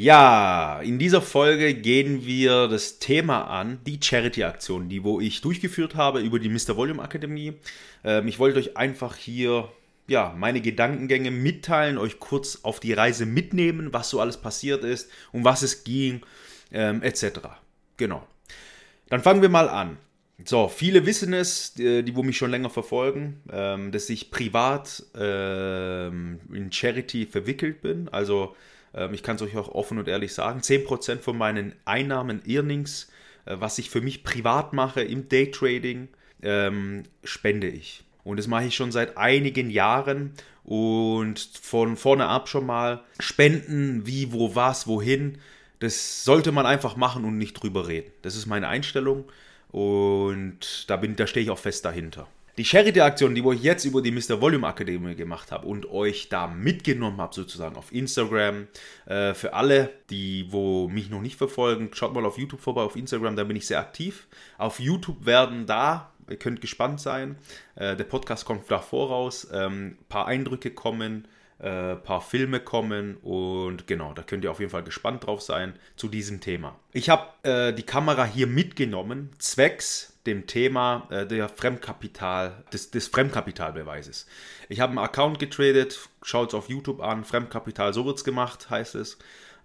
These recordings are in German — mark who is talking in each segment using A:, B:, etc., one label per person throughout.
A: Ja, in dieser Folge gehen wir das Thema an, die Charity-Aktion, die wo ich durchgeführt habe über die Mr. Volume Akademie. Ähm, ich wollte euch einfach hier ja, meine Gedankengänge mitteilen, euch kurz auf die Reise mitnehmen, was so alles passiert ist, um was es ging, ähm, etc. Genau. Dann fangen wir mal an. So, viele wissen es, die, die wo mich schon länger verfolgen, ähm, dass ich privat ähm, in Charity verwickelt bin. Also ich kann es euch auch offen und ehrlich sagen, 10% von meinen Einnahmen, Earnings, äh, was ich für mich privat mache im Daytrading, ähm, spende ich. Und das mache ich schon seit einigen Jahren und von vorne ab schon mal spenden, wie, wo, was, wohin. Das sollte man einfach machen und nicht drüber reden. Das ist meine Einstellung und da, bin, da stehe ich auch fest dahinter. Die Charity-Aktion, die ich jetzt über die Mr. Volume Akademie gemacht habe und euch da mitgenommen habe, sozusagen auf Instagram, äh, für alle, die wo mich noch nicht verfolgen, schaut mal auf YouTube vorbei, auf Instagram, da bin ich sehr aktiv. Auf YouTube werden da, ihr könnt gespannt sein, äh, der Podcast kommt da voraus, ähm, paar Eindrücke kommen, äh, paar Filme kommen und genau, da könnt ihr auf jeden Fall gespannt drauf sein zu diesem Thema. Ich habe äh, die Kamera hier mitgenommen, zwecks dem Thema äh, der Fremdkapital, des, des Fremdkapitalbeweises. Ich habe einen Account getradet, schaut es auf YouTube an, Fremdkapital, so wird es gemacht, heißt es.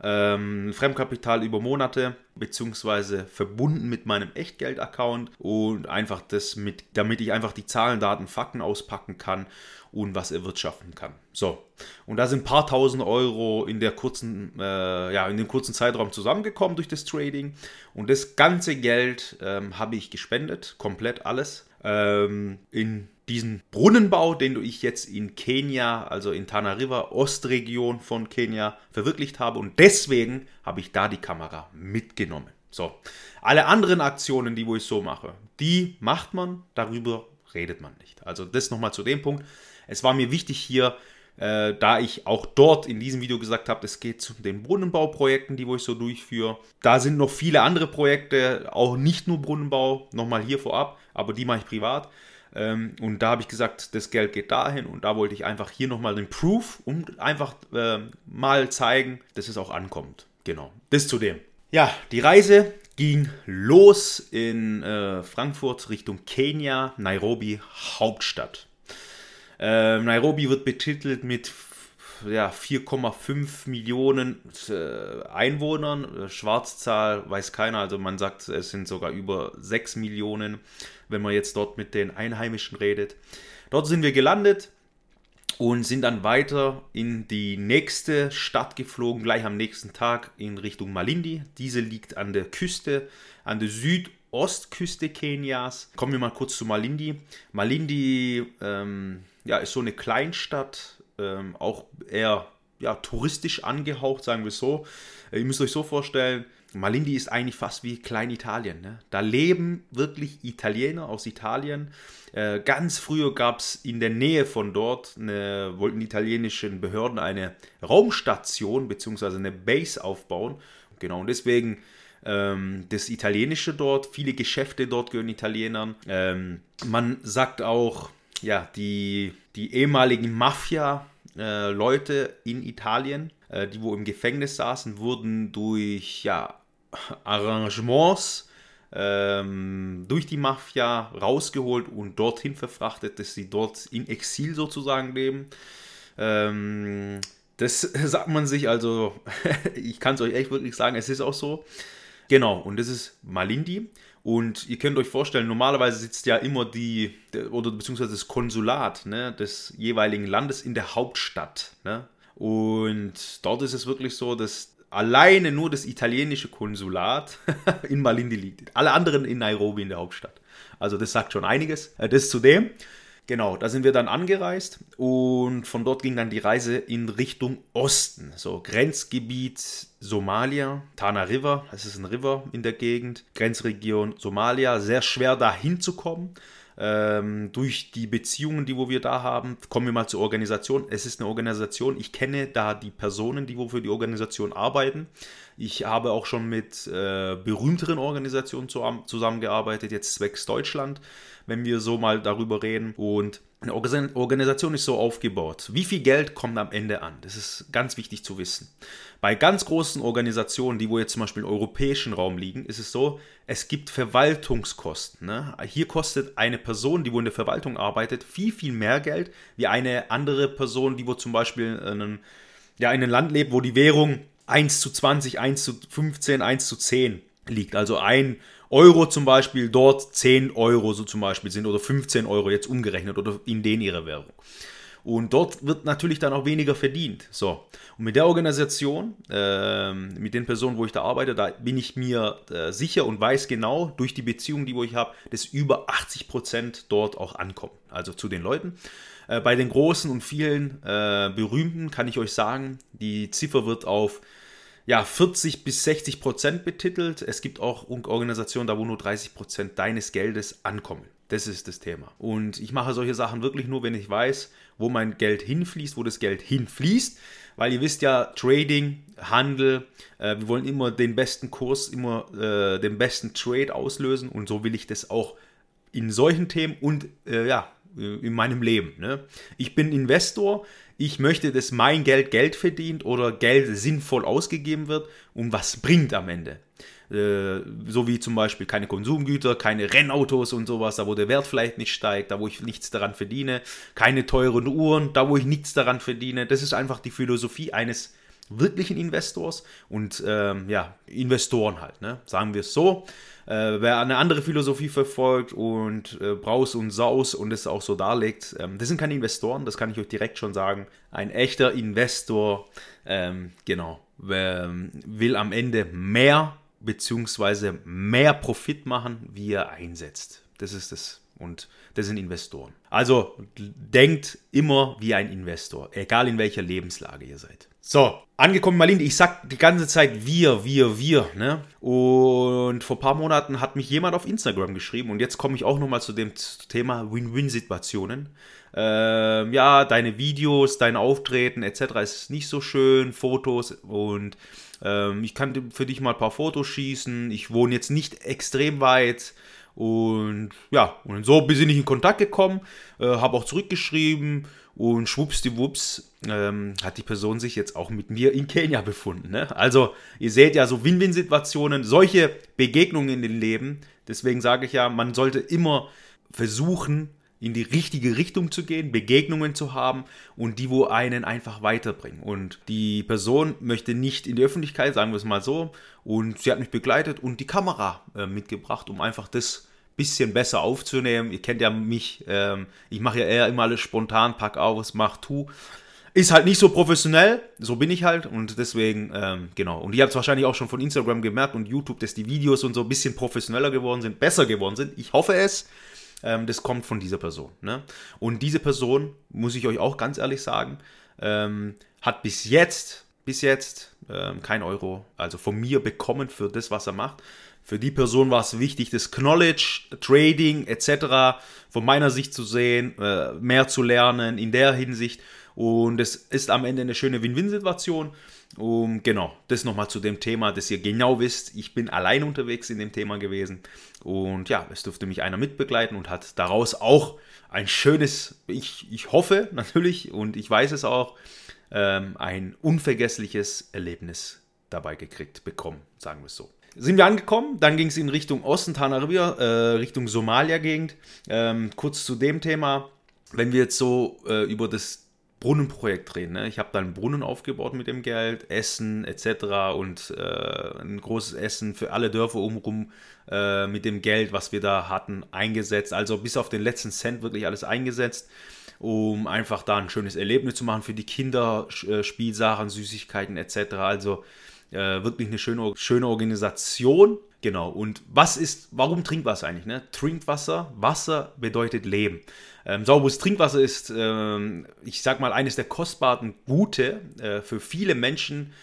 A: Ähm, Fremdkapital über Monate, beziehungsweise verbunden mit meinem Echtgeld-Account und einfach das mit, damit ich einfach die Zahlen, Daten, Fakten auspacken kann und was erwirtschaften kann. So, und da sind ein paar tausend Euro in der kurzen, äh, ja, in dem kurzen Zeitraum zusammengekommen durch das Trading. Und das ganze Geld ähm, habe ich gespendet, komplett alles, ähm, in diesen Brunnenbau, den ich jetzt in Kenia, also in Tana River, Ostregion von Kenia, verwirklicht habe. Und deswegen habe ich da die Kamera mitgenommen. So, alle anderen Aktionen, die wo ich so mache, die macht man, darüber redet man nicht. Also das nochmal zu dem Punkt. Es war mir wichtig hier, äh, da ich auch dort in diesem Video gesagt habe, es geht zu den Brunnenbauprojekten, die wo ich so durchführe. Da sind noch viele andere Projekte, auch nicht nur Brunnenbau, nochmal hier vorab, aber die mache ich privat. Ähm, und da habe ich gesagt, das Geld geht dahin und da wollte ich einfach hier nochmal den Proof und einfach äh, mal zeigen, dass es auch ankommt. Genau, das zu dem. Ja, die Reise ging los in äh, Frankfurt Richtung Kenia, Nairobi, Hauptstadt. Äh, Nairobi wird betitelt mit ja, 4,5 Millionen äh, Einwohnern. Schwarzzahl weiß keiner, also man sagt, es sind sogar über 6 Millionen, wenn man jetzt dort mit den Einheimischen redet. Dort sind wir gelandet und sind dann weiter in die nächste Stadt geflogen, gleich am nächsten Tag in Richtung Malindi. Diese liegt an der Küste, an der Südostküste Kenias. Kommen wir mal kurz zu Malindi. Malindi ähm, ja, ist so eine Kleinstadt, ähm, auch eher ja, touristisch angehaucht, sagen wir so. Äh, ihr müsst euch so vorstellen, Malindi ist eigentlich fast wie Kleinitalien. Ne? Da leben wirklich Italiener aus Italien. Äh, ganz früher gab es in der Nähe von dort, eine, wollten die italienischen Behörden eine Raumstation bzw. eine Base aufbauen. Genau, und deswegen ähm, das Italienische dort, viele Geschäfte dort gehören Italienern. Ähm, man sagt auch, ja, die, die ehemaligen Mafia-Leute äh, in Italien, äh, die wo im Gefängnis saßen, wurden durch ja, Arrangements ähm, durch die Mafia rausgeholt und dorthin verfrachtet, dass sie dort in Exil sozusagen leben. Ähm, das sagt man sich, also ich kann es euch echt wirklich sagen, es ist auch so. Genau, und das ist Malindi. Und ihr könnt euch vorstellen, normalerweise sitzt ja immer die, oder beziehungsweise das Konsulat ne, des jeweiligen Landes in der Hauptstadt. Ne? Und dort ist es wirklich so, dass alleine nur das italienische Konsulat in Malindi liegt. Alle anderen in Nairobi in der Hauptstadt. Also das sagt schon einiges. Äh, das zu dem. Genau, da sind wir dann angereist und von dort ging dann die Reise in Richtung Osten. So, Grenzgebiet Somalia, Tana River, das ist ein River in der Gegend, Grenzregion Somalia, sehr schwer da hinzukommen. Ähm, durch die Beziehungen, die wo wir da haben, kommen wir mal zur Organisation. Es ist eine Organisation, ich kenne da die Personen, die wo für die Organisation arbeiten. Ich habe auch schon mit äh, berühmteren Organisationen zusammengearbeitet, jetzt zwecks Deutschland wenn wir so mal darüber reden. Und eine Organisation ist so aufgebaut. Wie viel Geld kommt am Ende an? Das ist ganz wichtig zu wissen. Bei ganz großen Organisationen, die wo jetzt zum Beispiel im europäischen Raum liegen, ist es so, es gibt Verwaltungskosten. Ne? Hier kostet eine Person, die wo in der Verwaltung arbeitet, viel, viel mehr Geld wie eine andere Person, die wo zum Beispiel in einem, ja, in einem Land lebt, wo die Währung 1 zu 20, 1 zu 15, 1 zu 10 liegt. Also ein Euro zum Beispiel dort 10 Euro so zum Beispiel sind oder 15 Euro jetzt umgerechnet oder in denen ihrer Währung. Und dort wird natürlich dann auch weniger verdient. So. Und mit der Organisation, äh, mit den Personen, wo ich da arbeite, da bin ich mir äh, sicher und weiß genau durch die Beziehung, die wo ich habe, dass über 80 Prozent dort auch ankommen. Also zu den Leuten. Äh, bei den großen und vielen äh, berühmten kann ich euch sagen, die Ziffer wird auf ja, 40 bis 60 Prozent betitelt. Es gibt auch Organisationen, da wo nur 30 Prozent deines Geldes ankommen. Das ist das Thema. Und ich mache solche Sachen wirklich nur, wenn ich weiß, wo mein Geld hinfließt, wo das Geld hinfließt. Weil ihr wisst ja, Trading, Handel, äh, wir wollen immer den besten Kurs, immer äh, den besten Trade auslösen. Und so will ich das auch in solchen Themen und äh, ja, in meinem Leben. Ne? Ich bin Investor, ich möchte, dass mein Geld Geld verdient oder Geld sinnvoll ausgegeben wird und was bringt am Ende. Äh, so wie zum Beispiel keine Konsumgüter, keine Rennautos und sowas, da wo der Wert vielleicht nicht steigt, da wo ich nichts daran verdiene, keine teuren Uhren, da wo ich nichts daran verdiene. Das ist einfach die Philosophie eines wirklichen Investors und ähm, ja, Investoren halt, ne? sagen wir es so. Äh, wer eine andere Philosophie verfolgt und äh, Braus und Saus und es auch so darlegt, ähm, das sind keine Investoren, das kann ich euch direkt schon sagen. Ein echter Investor, ähm, genau, ähm, will am Ende mehr bzw. mehr Profit machen, wie er einsetzt. Das ist das. Und das sind Investoren. Also denkt immer wie ein Investor, egal in welcher Lebenslage ihr seid. So, angekommen Marlene, ich sag die ganze Zeit wir, wir, wir, ne? Und vor ein paar Monaten hat mich jemand auf Instagram geschrieben und jetzt komme ich auch nochmal zu dem Thema Win-Win-Situationen. Ähm, ja, deine Videos, dein Auftreten etc. ist nicht so schön, Fotos und ähm, ich kann für dich mal ein paar Fotos schießen. Ich wohne jetzt nicht extrem weit. Und ja, und so bin ich in Kontakt gekommen, äh, habe auch zurückgeschrieben und schwuppsdiwupps ähm, hat die Person sich jetzt auch mit mir in Kenia befunden. Ne? Also ihr seht ja so Win-Win-Situationen, solche Begegnungen in den Leben. Deswegen sage ich ja, man sollte immer versuchen, in die richtige Richtung zu gehen, Begegnungen zu haben und die, wo einen einfach weiterbringen. Und die Person möchte nicht in die Öffentlichkeit, sagen wir es mal so, und sie hat mich begleitet und die Kamera äh, mitgebracht, um einfach das bisschen besser aufzunehmen. Ihr kennt ja mich, ähm, ich mache ja eher immer alles spontan, pack aus, mach, tu. Ist halt nicht so professionell, so bin ich halt und deswegen, ähm, genau. Und ihr habt es wahrscheinlich auch schon von Instagram gemerkt und YouTube, dass die Videos und so ein bisschen professioneller geworden sind, besser geworden sind. Ich hoffe es. Ähm, das kommt von dieser Person. Ne? Und diese Person, muss ich euch auch ganz ehrlich sagen, ähm, hat bis jetzt, bis jetzt ähm, kein Euro, also von mir bekommen für das, was er macht. Für die Person war es wichtig, das Knowledge, Trading etc. von meiner Sicht zu sehen, äh, mehr zu lernen in der Hinsicht. Und es ist am Ende eine schöne Win-Win-Situation. Um, genau, das nochmal zu dem Thema, dass ihr genau wisst, ich bin allein unterwegs in dem Thema gewesen. Und ja, es durfte mich einer mitbegleiten und hat daraus auch ein schönes, ich, ich hoffe natürlich und ich weiß es auch, ähm, ein unvergessliches Erlebnis dabei gekriegt, bekommen, sagen wir es so sind wir angekommen. Dann ging es in Richtung Osten, Tanaribia, äh, Richtung Somalia-Gegend. Ähm, kurz zu dem Thema. Wenn wir jetzt so äh, über das Brunnenprojekt reden, ne? ich habe da einen Brunnen aufgebaut mit dem Geld, Essen etc. und äh, ein großes Essen für alle Dörfer umherum äh, mit dem Geld, was wir da hatten, eingesetzt. Also bis auf den letzten Cent wirklich alles eingesetzt um einfach da ein schönes Erlebnis zu machen für die Kinder, äh, Spielsachen, Süßigkeiten etc. Also Äh, wirklich eine schöne, schöne Organisation. Genau. Und was ist, warum Trinkwasser eigentlich? Ne? Trinkwasser, Wasser bedeutet Leben. Ähm, sauberes Trinkwasser ist, ähm, ich sag mal, eines der kostbaren Gute äh, für viele Menschen.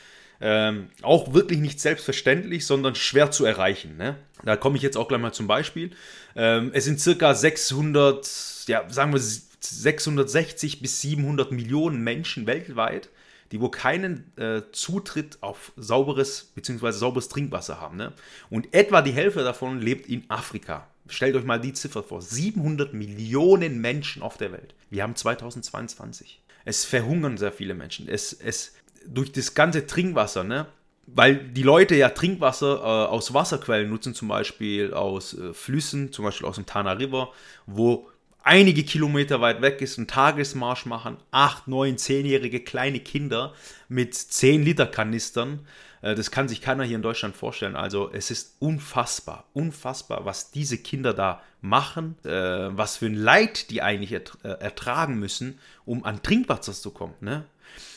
A: Ähm, auch wirklich nicht selbstverständlich, sondern schwer zu erreichen. Ne? Da komme ich jetzt auch gleich mal zum Beispiel. Ähm, es sind circa 600, ja, sagen wir 660 bis 700 Millionen Menschen weltweit, die wo keinen äh, Zutritt auf sauberes bzw. sauberes Trinkwasser haben. Ne? Und etwa die Hälfte davon lebt in Afrika. Stellt euch mal die Ziffer vor. 700 Millionen Menschen auf der Welt. Wir haben 2022. Es verhungern sehr viele Menschen. Es, es, durch das ganze Trinkwasser, ne? weil die Leute ja Trinkwasser äh, aus Wasserquellen nutzen, zum Beispiel aus äh, Flüssen, zum Beispiel aus dem Tana River, wo einige Kilometer weit weg ist, einen Tagesmarsch machen, 8, 9, 10-jährige kleine Kinder mit 10 Liter Kanistern. Äh, das kann sich keiner hier in Deutschland vorstellen. Also es ist unfassbar, unfassbar, was diese Kinder da machen, äh, was für ein Leid die eigentlich äh, ertragen müssen, um an Trinkwasser zu kommen. Ne?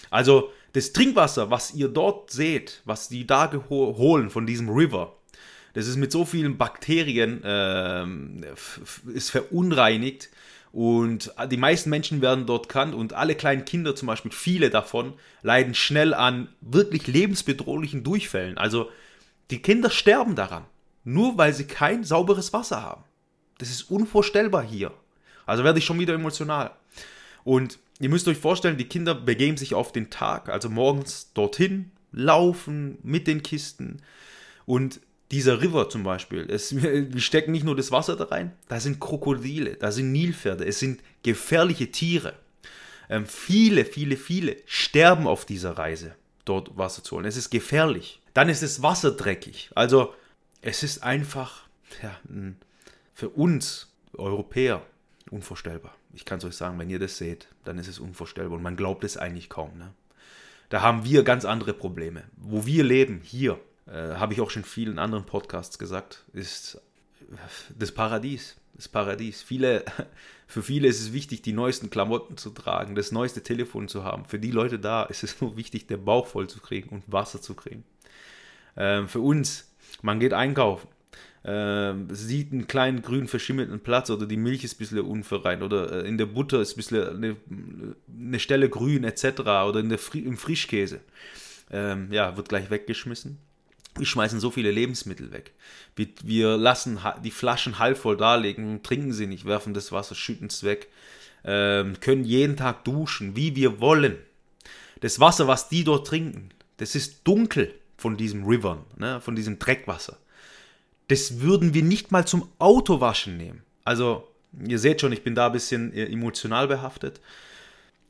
A: Also das Trinkwasser, was ihr dort seht, was die da holen von diesem River, das ist mit so vielen Bakterien, äh, ist verunreinigt und die meisten Menschen werden dort krank und alle kleinen Kinder zum Beispiel, viele davon, leiden schnell an wirklich lebensbedrohlichen Durchfällen. Also die Kinder sterben daran, nur weil sie kein sauberes Wasser haben. Das ist unvorstellbar hier. Also werde ich schon wieder emotional. Und ihr müsst euch vorstellen, die Kinder begeben sich auf den Tag, also morgens dorthin, laufen mit den Kisten. Und dieser River zum Beispiel, es, wir stecken nicht nur das Wasser da rein, da sind Krokodile, da sind Nilpferde, es sind gefährliche Tiere. Ähm, viele, viele, viele sterben auf dieser Reise, dort Wasser zu holen. Es ist gefährlich. Dann ist das Wasser dreckig. Also es ist einfach ja, für uns Europäer unvorstellbar. Ich kann es euch sagen, wenn ihr das seht, dann ist es unvorstellbar und man glaubt es eigentlich kaum. Ne? Da haben wir ganz andere Probleme. Wo wir leben, hier, äh, habe ich auch schon vielen anderen Podcasts gesagt, ist das Paradies. Das Paradies. Viele, für viele ist es wichtig, die neuesten Klamotten zu tragen, das neueste Telefon zu haben. Für die Leute da ist es nur wichtig, den Bauch voll zu kriegen und Wasser zu kriegen. Ähm, für uns, man geht einkaufen, ähm, sieht einen kleinen grün verschimmelten Platz oder die Milch ist ein bisschen unverreint oder äh, in der Butter ist ein bisschen eine, eine Stelle grün etc. oder in der, im Frischkäse. Ähm, ja, wird gleich weggeschmissen. Wir schmeißen so viele Lebensmittel weg. Wir, wir lassen die Flaschen halb voll darlegen, trinken sie nicht, werfen das Wasser, schütten es weg, ähm, können jeden Tag duschen, wie wir wollen. Das Wasser, was die dort trinken, das ist dunkel von diesem River, ne, von diesem Dreckwasser. Das würden wir nicht mal zum Autowaschen nehmen. Also, ihr seht schon, ich bin da ein bisschen äh, emotional behaftet.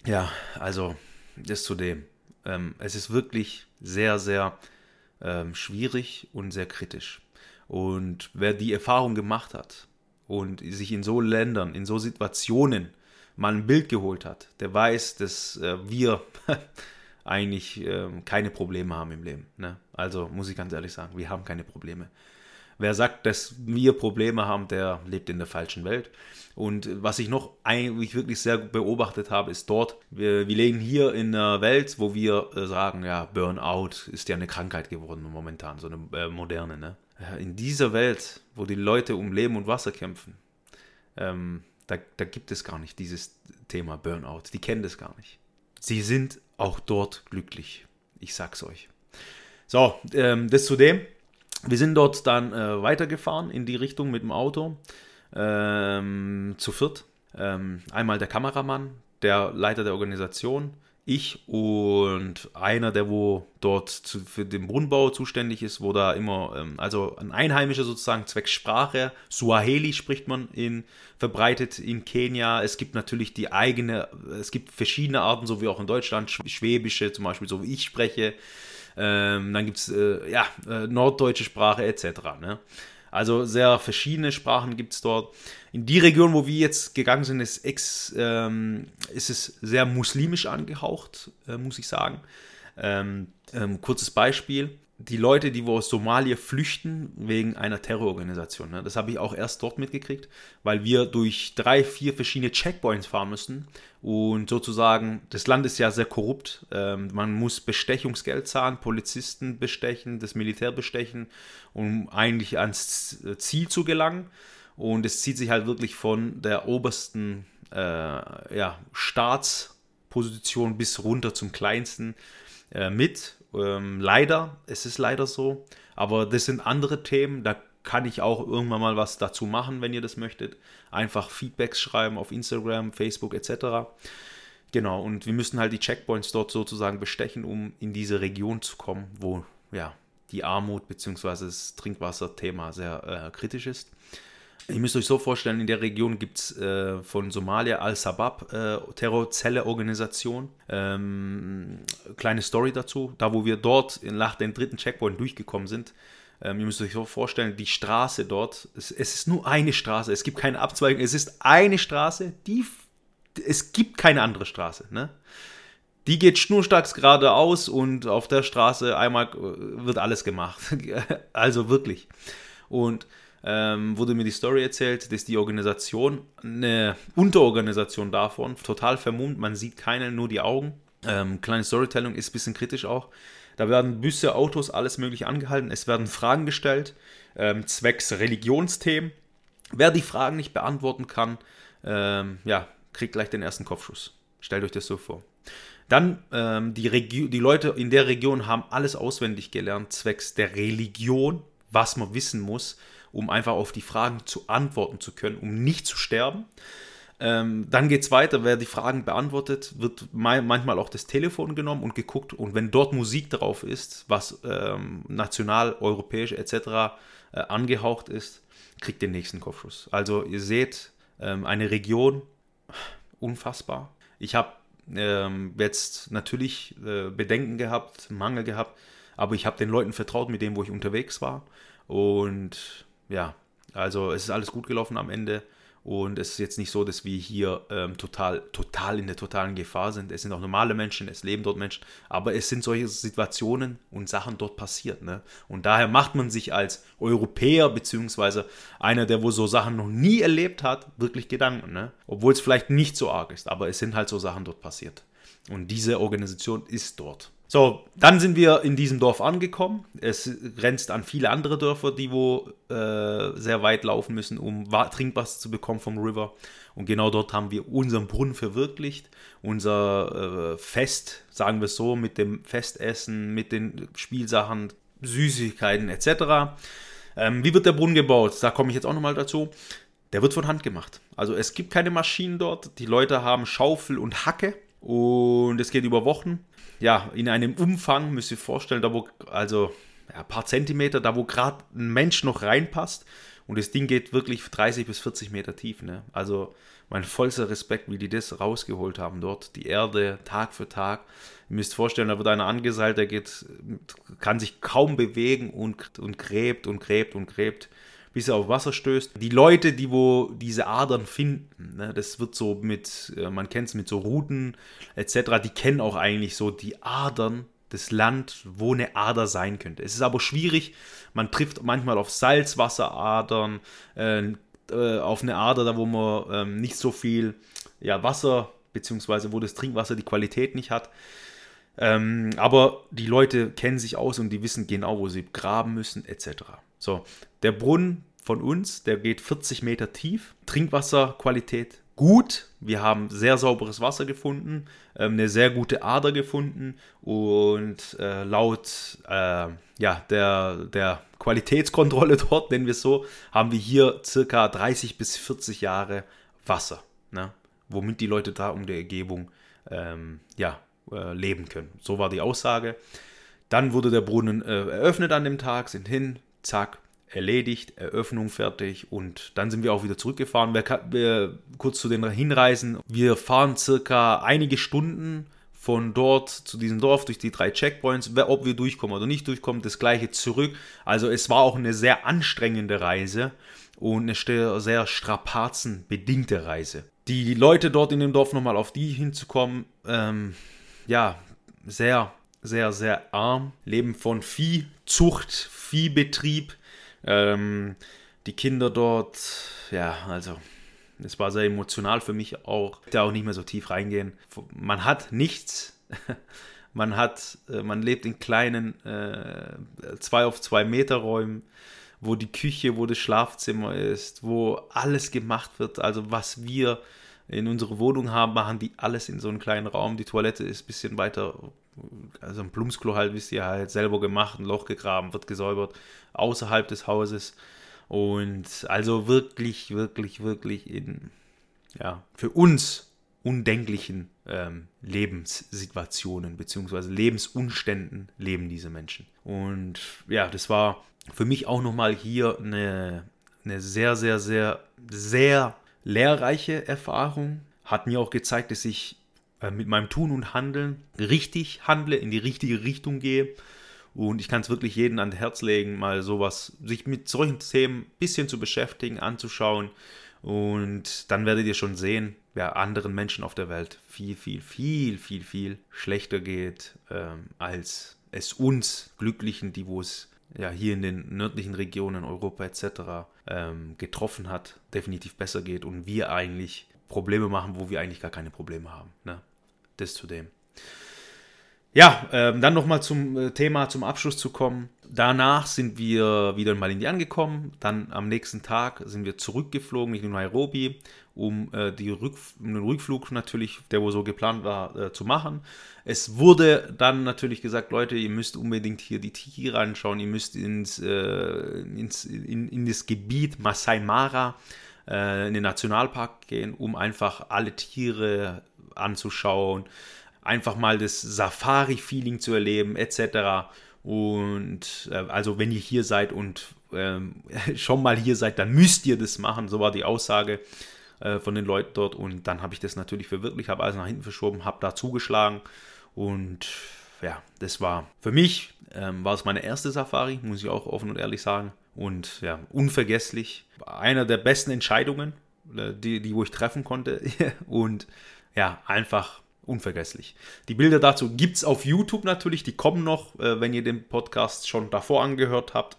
A: Ja, also, das zu dem. Ähm, es ist wirklich sehr, sehr ähm, schwierig und sehr kritisch. Und wer die Erfahrung gemacht hat und sich in so Ländern, in so Situationen mal ein Bild geholt hat, der weiß, dass äh, wir eigentlich äh, keine Probleme haben im Leben. Ne? Also muss ich ganz ehrlich sagen, wir haben keine Probleme. Wer sagt, dass wir Probleme haben, der lebt in der falschen Welt. Und was ich noch eigentlich wirklich sehr beobachtet habe, ist dort, wir, wir leben hier in einer Welt, wo wir äh, sagen, ja, Burnout ist ja eine Krankheit geworden momentan, so eine äh, moderne. Ne? In dieser Welt, wo die Leute um Leben und Wasser kämpfen, ähm, da, da gibt es gar nicht dieses Thema Burnout. Die kennen das gar nicht. Sie sind auch dort glücklich. Ich sag's euch. So, ähm, das zu dem. Wir sind dort dann äh, weitergefahren in die Richtung mit dem Auto. Ähm, zu viert. Ähm, einmal der Kameramann, der Leiter der Organisation, ich und einer, der wo dort zu, für den Brunnenbau zuständig ist, wo da immer, ähm, also ein Einheimischer sozusagen, zwecks Sprache, Suaheli spricht man in, verbreitet in Kenia. Es gibt natürlich die eigene, es gibt verschiedene Arten, so wie auch in Deutschland, Schwäbische zum Beispiel, so wie ich spreche. Ähm, dann gibt es äh, ja, äh, norddeutsche Sprache etc. Ne? Also sehr verschiedene Sprachen gibt es dort. In die Region, wo wir jetzt gegangen sind, ist, ex, ähm, ist es sehr muslimisch angehaucht, äh, muss ich sagen. Ähm, ähm, kurzes Beispiel. Die Leute, die aus Somalia flüchten wegen einer Terrororganisation. Ne? Das habe ich auch erst dort mitgekriegt, weil wir durch drei, vier verschiedene Checkpoints fahren müssen. Und sozusagen, das Land ist ja sehr korrupt. Ähm, man muss Bestechungsgeld zahlen, Polizisten bestechen, das Militär bestechen, um eigentlich ans Ziel zu gelangen. Und es zieht sich halt wirklich von der obersten äh, ja, Staatsposition bis runter zum kleinsten äh, mit. Ähm, leider, es ist leider so. Aber das sind andere Themen. Da kann ich auch irgendwann mal was dazu machen, wenn ihr das möchtet. Einfach Feedbacks schreiben auf Instagram, Facebook etc. Genau, und wir müssen halt die Checkpoints dort sozusagen bestechen, um in diese Region zu kommen, wo ja die Armut bzw. das Trinkwasserthema sehr äh, kritisch ist. Ihr müsst euch so vorstellen, in der Region gibt es äh, von Somalia Al-Sabab äh, Terrorzelle-Organisation. Ähm, kleine Story dazu. Da, wo wir dort nach dem dritten Checkpoint durchgekommen sind, ähm, ihr müsst euch so vorstellen, die Straße dort, es, es, ist nur eine Straße, es gibt keine Abzweigung, es ist eine Straße, die, es gibt keine andere Straße. Ne? Die geht schnurstracks geradeaus und auf der Straße einmal äh, wird alles gemacht. also wirklich. Und ähm, wurde mir die Story erzählt, dass die Organisation, eine Unterorganisation davon, total vermummt, man sieht keinen, nur die Augen. Ähm, kleine Storytelling ist ein bisschen kritisch auch. Da werden Büsse, Autos, alles mögliche angehalten. Es werden Fragen gestellt, ähm, zwecks Religionsthemen. Wer die Fragen nicht beantworten kann, ähm, ja, kriegt gleich den ersten Kopfschuss. Stellt euch das so vor. Dann, ähm, die, die Leute in der Region haben alles auswendig gelernt, zwecks der Religion, was man wissen muss, um einfach auf die Fragen zu antworten zu können, um nicht zu sterben. Ähm, dann geht es weiter, wer die Fragen beantwortet, wird manchmal auch das Telefon genommen und geguckt. Und wenn dort Musik drauf ist, was ähm, national, europäisch etc. Äh, angehaucht ist, kriegt den nächsten Kopfschuss. Also ihr seht, ähm, eine Region, unfassbar. Ich habe ähm, jetzt natürlich äh, Bedenken gehabt, Mangel gehabt, aber ich habe den Leuten vertraut, mit denen, wo ich unterwegs war. Und ja, also es ist alles gut gelaufen am Ende. Und es ist jetzt nicht so, dass wir hier ähm, total, total in der totalen Gefahr sind. Es sind auch normale Menschen, es leben dort Menschen, aber es sind solche Situationen und Sachen dort passiert. Ne? Und daher macht man sich als Europäer, beziehungsweise einer, der wohl so Sachen noch nie erlebt hat, wirklich Gedanken. Ne? Obwohl es vielleicht nicht so arg ist, aber es sind halt so Sachen dort passiert. Und diese Organisation ist dort. So, dann sind wir in diesem Dorf angekommen. Es grenzt an viele andere Dörfer, die wo äh, sehr weit laufen müssen, um Trinkwasser zu bekommen vom River. Und genau dort haben wir unseren Brunnen verwirklicht, unser äh, Fest, sagen wir es so, mit dem Festessen, mit den Spielsachen, Süßigkeiten etc. Ähm, wie wird der Brunnen gebaut? Da komme ich jetzt auch nochmal dazu. Der wird von Hand gemacht. Also es gibt keine Maschinen dort. Die Leute haben Schaufel und Hacke und es geht über Wochen ja, in einem Umfang, müsst ihr vorstellen, da wo, also ja, ein paar Zentimeter, da wo gerade ein Mensch noch reinpasst. Und das Ding geht wirklich 30 bis 40 Meter tief. Ne? Also mein vollster Respekt, wie die das rausgeholt haben dort. Die Erde Tag für Tag. Ihr müsst vorstellen, da wird einer angeseilt, der geht, kann sich kaum bewegen und, und gräbt und gräbt und gräbt bis er auf Wasser stößt. Die Leute, die wo diese Adern finden, ne, das wird so mit, äh, man kennt es mit so Routen etc., die kennen auch eigentlich so die Adern des Land, wo eine Ader sein könnte. Es ist aber schwierig, man trifft manchmal auf Salzwasseradern, äh, äh, auf eine Ader, da wo man äh, nicht so viel ja, Wasser, beziehungsweise wo das Trinkwasser die Qualität nicht hat. Ähm, aber die Leute kennen sich aus und die wissen genau, wo sie graben müssen, etc. So, der Brunnen von uns, der geht 40 Meter tief. Trinkwasserqualität gut. Wir haben sehr sauberes Wasser gefunden, ähm, eine sehr gute Ader gefunden und äh, laut äh, ja, der, der Qualitätskontrolle dort, nennen wir es so, haben wir hier circa 30 bis 40 Jahre Wasser, ne? womit die Leute da um die Ergebung ähm, ja, äh, leben können. So war die Aussage. Dann wurde der Brunnen äh, eröffnet an dem Tag, sind hin, zack, erledigt, Eröffnung fertig und dann sind wir auch wieder zurückgefahren. Wir, wir, kurz zu den Hinreisen. Wir fahren circa einige Stunden von dort zu diesem Dorf durch die drei Checkpoints. Ob wir durchkommen oder nicht durchkommen, das gleiche zurück. Also es war auch eine sehr anstrengende Reise und eine sehr strapazenbedingte Reise. Die Leute dort in dem Dorf nochmal auf die hinzukommen, ähm, ja, sehr sehr, sehr arm, leben von Viehzucht, Viehbetrieb. Ähm, die Kinder dort, ja, also es war sehr emotional für mich auch. Da auch nicht mehr so tief reingehen. Man hat nichts. Man hat, äh, man lebt in kleinen äh, zwei auf zwei Meter Räumen, wo die Küche, wo das Schlafzimmer ist, wo alles gemacht wird. Also was wir in unserer Wohnung haben, machen die alles in so einem kleinen Raum. Die Toilette ist ein bisschen weiter, also ein Plumpsklo halt, wisst ihr, halt selber gemacht, ein Loch gegraben, wird gesäubert, außerhalb des Hauses. Und also wirklich, wirklich, wirklich in, ja, für uns undenklichen ähm, Lebenssituationen bzw. Lebensumständen leben diese Menschen. Und ja, das war für mich auch nochmal hier eine, eine sehr, sehr, sehr, sehr lehrreiche Erfahrung. Hat mir auch gezeigt, dass ich äh, mit meinem Tun und Handeln richtig handle, in die richtige Richtung gehe. Und ich kann es wirklich jedem ans Herz legen, mal sowas, sich mit solchen Themen ein bisschen zu beschäftigen, anzuschauen. Und dann werdet ihr schon sehen, wer anderen Menschen auf der Welt viel, viel, viel, viel, viel schlechter geht, ähm, als es uns Glücklichen, die wo es ja hier in den nördlichen Regionen Europa etc. Ähm, getroffen hat, definitiv besser geht und wir eigentlich Probleme machen, wo wir eigentlich gar keine Probleme haben. Ne? Das zu dem. Ja, ähm, dann nochmal zum äh, Thema, zum Abschluss zu kommen. Danach sind wir wieder in Malindi angekommen. Dann am nächsten Tag sind wir zurückgeflogen in Nairobi, um, äh, die Rück, um den Rückflug natürlich, der wo so geplant war, äh, zu machen. Es wurde dann natürlich gesagt, Leute, ihr müsst unbedingt hier die Tiere anschauen, ihr müsst ins, äh, ins in, in das Gebiet Masai Mara, äh, in den Nationalpark gehen, um einfach alle Tiere anzuschauen einfach mal das Safari-Feeling zu erleben, etc. Und äh, also wenn ihr hier seid und ähm, schon mal hier seid, dann müsst ihr das machen. So war die Aussage äh, von den Leuten dort. Und dann habe ich das natürlich verwirklicht, habe alles nach hinten verschoben, habe da zugeschlagen. Und ja, das war für mich, ähm, war es meine erste Safari, muss ich auch offen und ehrlich sagen. Und ja, unvergesslich. Einer der besten Entscheidungen, äh, die, die wo ich treffen konnte. und ja, einfach unvergesslich. Die Bilder dazu gibt es auf YouTube natürlich, die kommen noch, äh, wenn ihr den Podcast schon davor angehört habt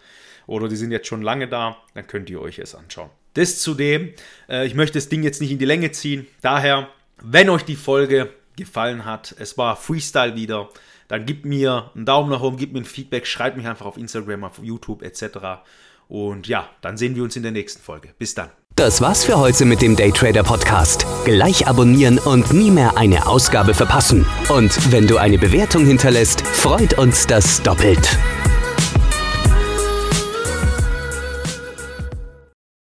A: oder die sind jetzt schon lange da, dann könnt ihr euch es anschauen. Das zudem, äh, ich möchte das Ding jetzt nicht in die Länge ziehen, daher, wenn euch die Folge gefallen hat, es war Freestyle wieder, dann gebt mir einen Daumen nach oben, gebt mir ein Feedback, schreibt mich einfach auf Instagram, auf YouTube etc. Und ja, dann sehen wir uns in der nächsten Folge. Bis dann.
B: Das war's für heute mit dem Daytrader Podcast. Gleich abonnieren und nie mehr eine Ausgabe verpassen. Und wenn du eine Bewertung hinterlässt, freut uns das doppelt.